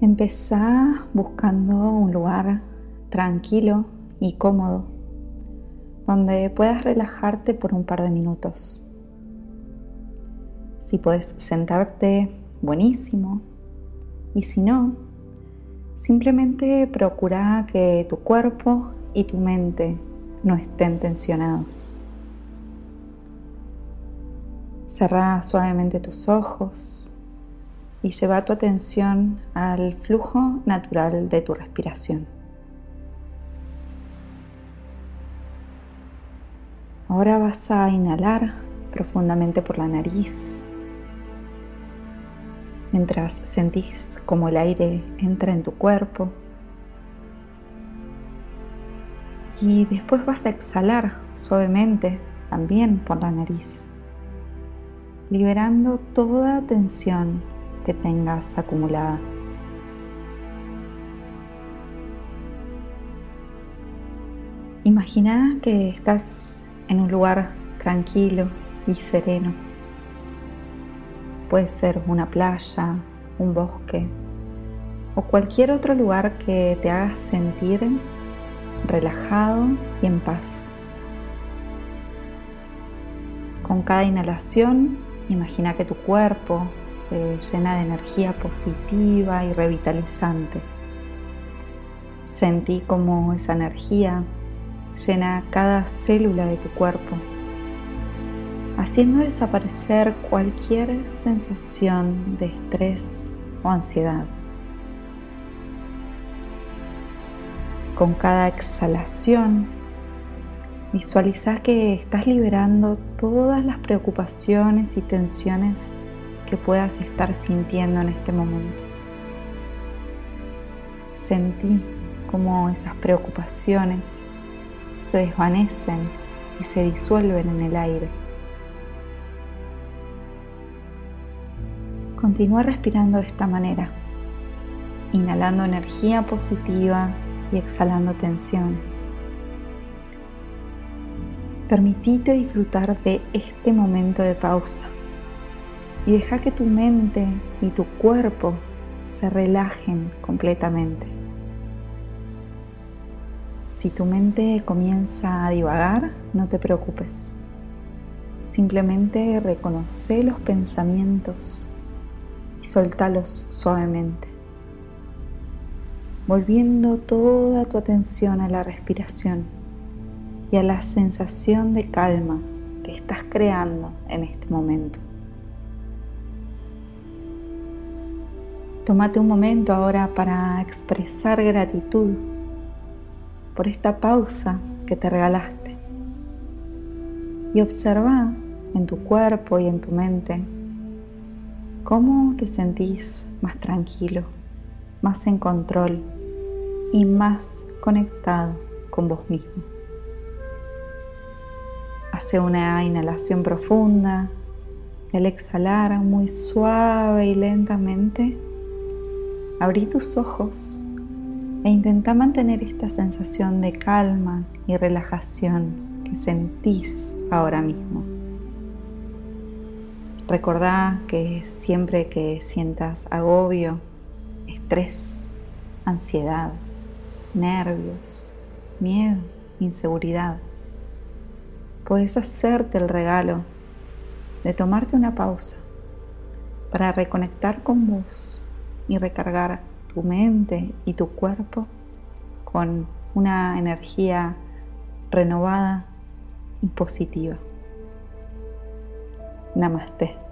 Empezá buscando un lugar tranquilo y cómodo donde puedas relajarte por un par de minutos. Si puedes sentarte, buenísimo. Y si no, simplemente procura que tu cuerpo y tu mente no estén tensionados. Cerra suavemente tus ojos y lleva tu atención al flujo natural de tu respiración. Ahora vas a inhalar profundamente por la nariz mientras sentís como el aire entra en tu cuerpo. Y después vas a exhalar suavemente también por la nariz, liberando toda tensión que tengas acumulada. Imagina que estás en un lugar tranquilo y sereno. Puede ser una playa, un bosque o cualquier otro lugar que te haga sentir relajado y en paz. Con cada inhalación, imagina que tu cuerpo se llena de energía positiva y revitalizante. Sentí como esa energía llena cada célula de tu cuerpo, haciendo desaparecer cualquier sensación de estrés o ansiedad. Con cada exhalación, visualiza que estás liberando todas las preocupaciones y tensiones que puedas estar sintiendo en este momento. Sentí como esas preocupaciones se desvanecen y se disuelven en el aire. Continúa respirando de esta manera, inhalando energía positiva y exhalando tensiones. Permitite disfrutar de este momento de pausa y deja que tu mente y tu cuerpo se relajen completamente. Si tu mente comienza a divagar, no te preocupes. Simplemente reconoce los pensamientos y soltalos suavemente, volviendo toda tu atención a la respiración y a la sensación de calma que estás creando en este momento. Tómate un momento ahora para expresar gratitud por esta pausa que te regalaste. Y observa en tu cuerpo y en tu mente cómo te sentís más tranquilo, más en control y más conectado con vos mismo. Hace una inhalación profunda al exhalar muy suave y lentamente, abrí tus ojos e intenta mantener esta sensación de calma y relajación que sentís ahora mismo. Recordá que siempre que sientas agobio, estrés, ansiedad, nervios, miedo, inseguridad, puedes hacerte el regalo de tomarte una pausa para reconectar con vos y recargar tu mente y tu cuerpo con una energía renovada y positiva. Namaste.